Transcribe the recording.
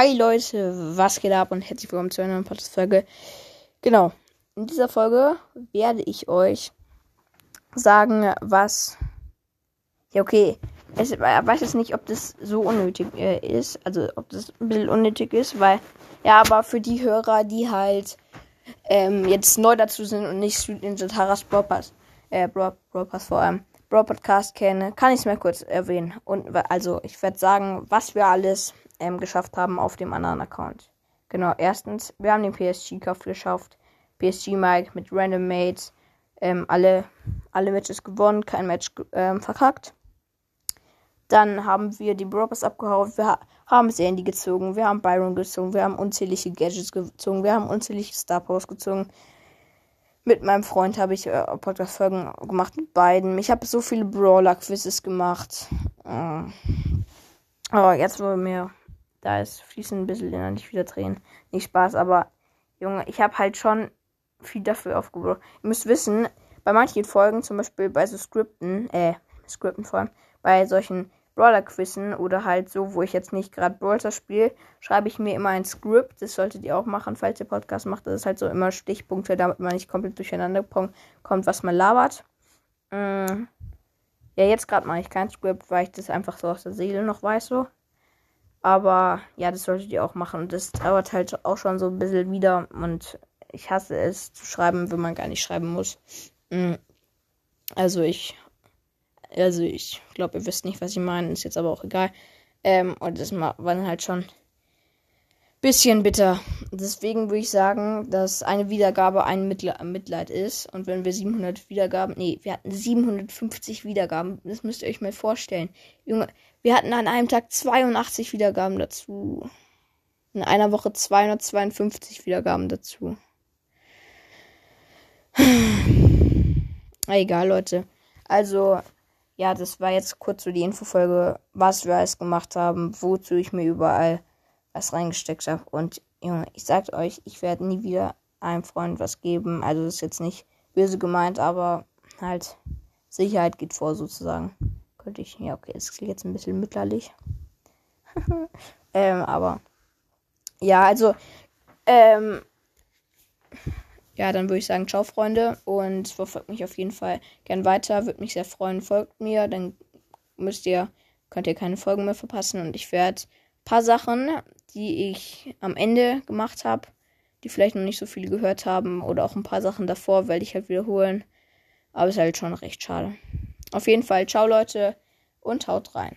Hi Leute, was geht ab und herzlich willkommen zu einer neuen Podcast-Folge. Genau, in dieser Folge werde ich euch sagen, was. Ja, okay. Ich weiß jetzt nicht, ob das so unnötig äh, ist. Also, ob das ein bisschen unnötig ist, weil. Ja, aber für die Hörer, die halt ähm, jetzt neu dazu sind und nicht Street Ninja Taras Broadcast, äh, Broadcast vor allem, Broad Podcast kennen, kann ich es mal kurz erwähnen. Und also, ich werde sagen, was wir alles ähm, geschafft haben auf dem anderen Account. Genau, erstens, wir haben den PSG-Kauf geschafft. PSG Mike mit Random Mates. Ähm, alle, alle Matches gewonnen, kein Match ähm, verkackt. Dann haben wir die Brokers abgehauen. Wir ha haben Sandy gezogen. Wir haben Byron gezogen. Wir haben unzählige Gadgets gezogen. Wir haben unzählige Star Powers gezogen. Mit meinem Freund habe ich äh, Podcast-Folgen gemacht mit beiden. Ich habe so viele Brawler-Quizzes gemacht. Äh, aber jetzt wollen wir da ist fließen ein bisschen innerlich wieder drehen. Nicht Spaß, aber Junge, ich habe halt schon viel dafür aufgebaut. Ihr müsst wissen, bei manchen Folgen, zum Beispiel bei so Skripten, äh, Skripten vor allem, bei solchen Brawler-Quizzen oder halt so, wo ich jetzt nicht gerade Brawler spiele, schreibe ich mir immer ein Skript. Das solltet ihr auch machen, falls ihr Podcast macht. Das ist halt so immer Stichpunkte, damit man nicht komplett durcheinander kommt, was man labert. Mm. Ja, jetzt gerade mache ich kein Skript, weil ich das einfach so aus der Seele noch weiß, so. Aber ja, das solltet ihr auch machen. Das dauert halt auch schon so ein bisschen wieder. Und ich hasse es zu schreiben, wenn man gar nicht schreiben muss. Mm. Also ich. Also ich glaube, ihr wisst nicht, was ich meine. Ist jetzt aber auch egal. Ähm, und das war dann halt schon bisschen bitter. Deswegen würde ich sagen, dass eine Wiedergabe ein Mitleid ist. Und wenn wir 700 Wiedergaben, nee, wir hatten 750 Wiedergaben. Das müsst ihr euch mal vorstellen. Junge, wir hatten an einem Tag 82 Wiedergaben dazu. In einer Woche 252 Wiedergaben dazu. Egal, Leute. Also, ja, das war jetzt kurz so die Infofolge, was wir alles gemacht haben, wozu ich mir überall was reingesteckt habe. Und Junge, ich sag euch, ich werde nie wieder einem Freund was geben. Also das ist jetzt nicht böse gemeint, aber halt Sicherheit geht vor sozusagen. Könnte ich. Ja, okay, das klingt jetzt ein bisschen mütterlich. ähm, aber. Ja, also. Ähm, ja, dann würde ich sagen, ciao, Freunde. Und verfolgt mich auf jeden Fall gern weiter. Würde mich sehr freuen. Folgt mir, dann müsst ihr, könnt ihr keine Folgen mehr verpassen. Und ich werde paar Sachen, die ich am Ende gemacht habe, die vielleicht noch nicht so viele gehört haben, oder auch ein paar Sachen davor, werde ich halt wiederholen. Aber es ist halt schon recht schade. Auf jeden Fall, ciao Leute und haut rein.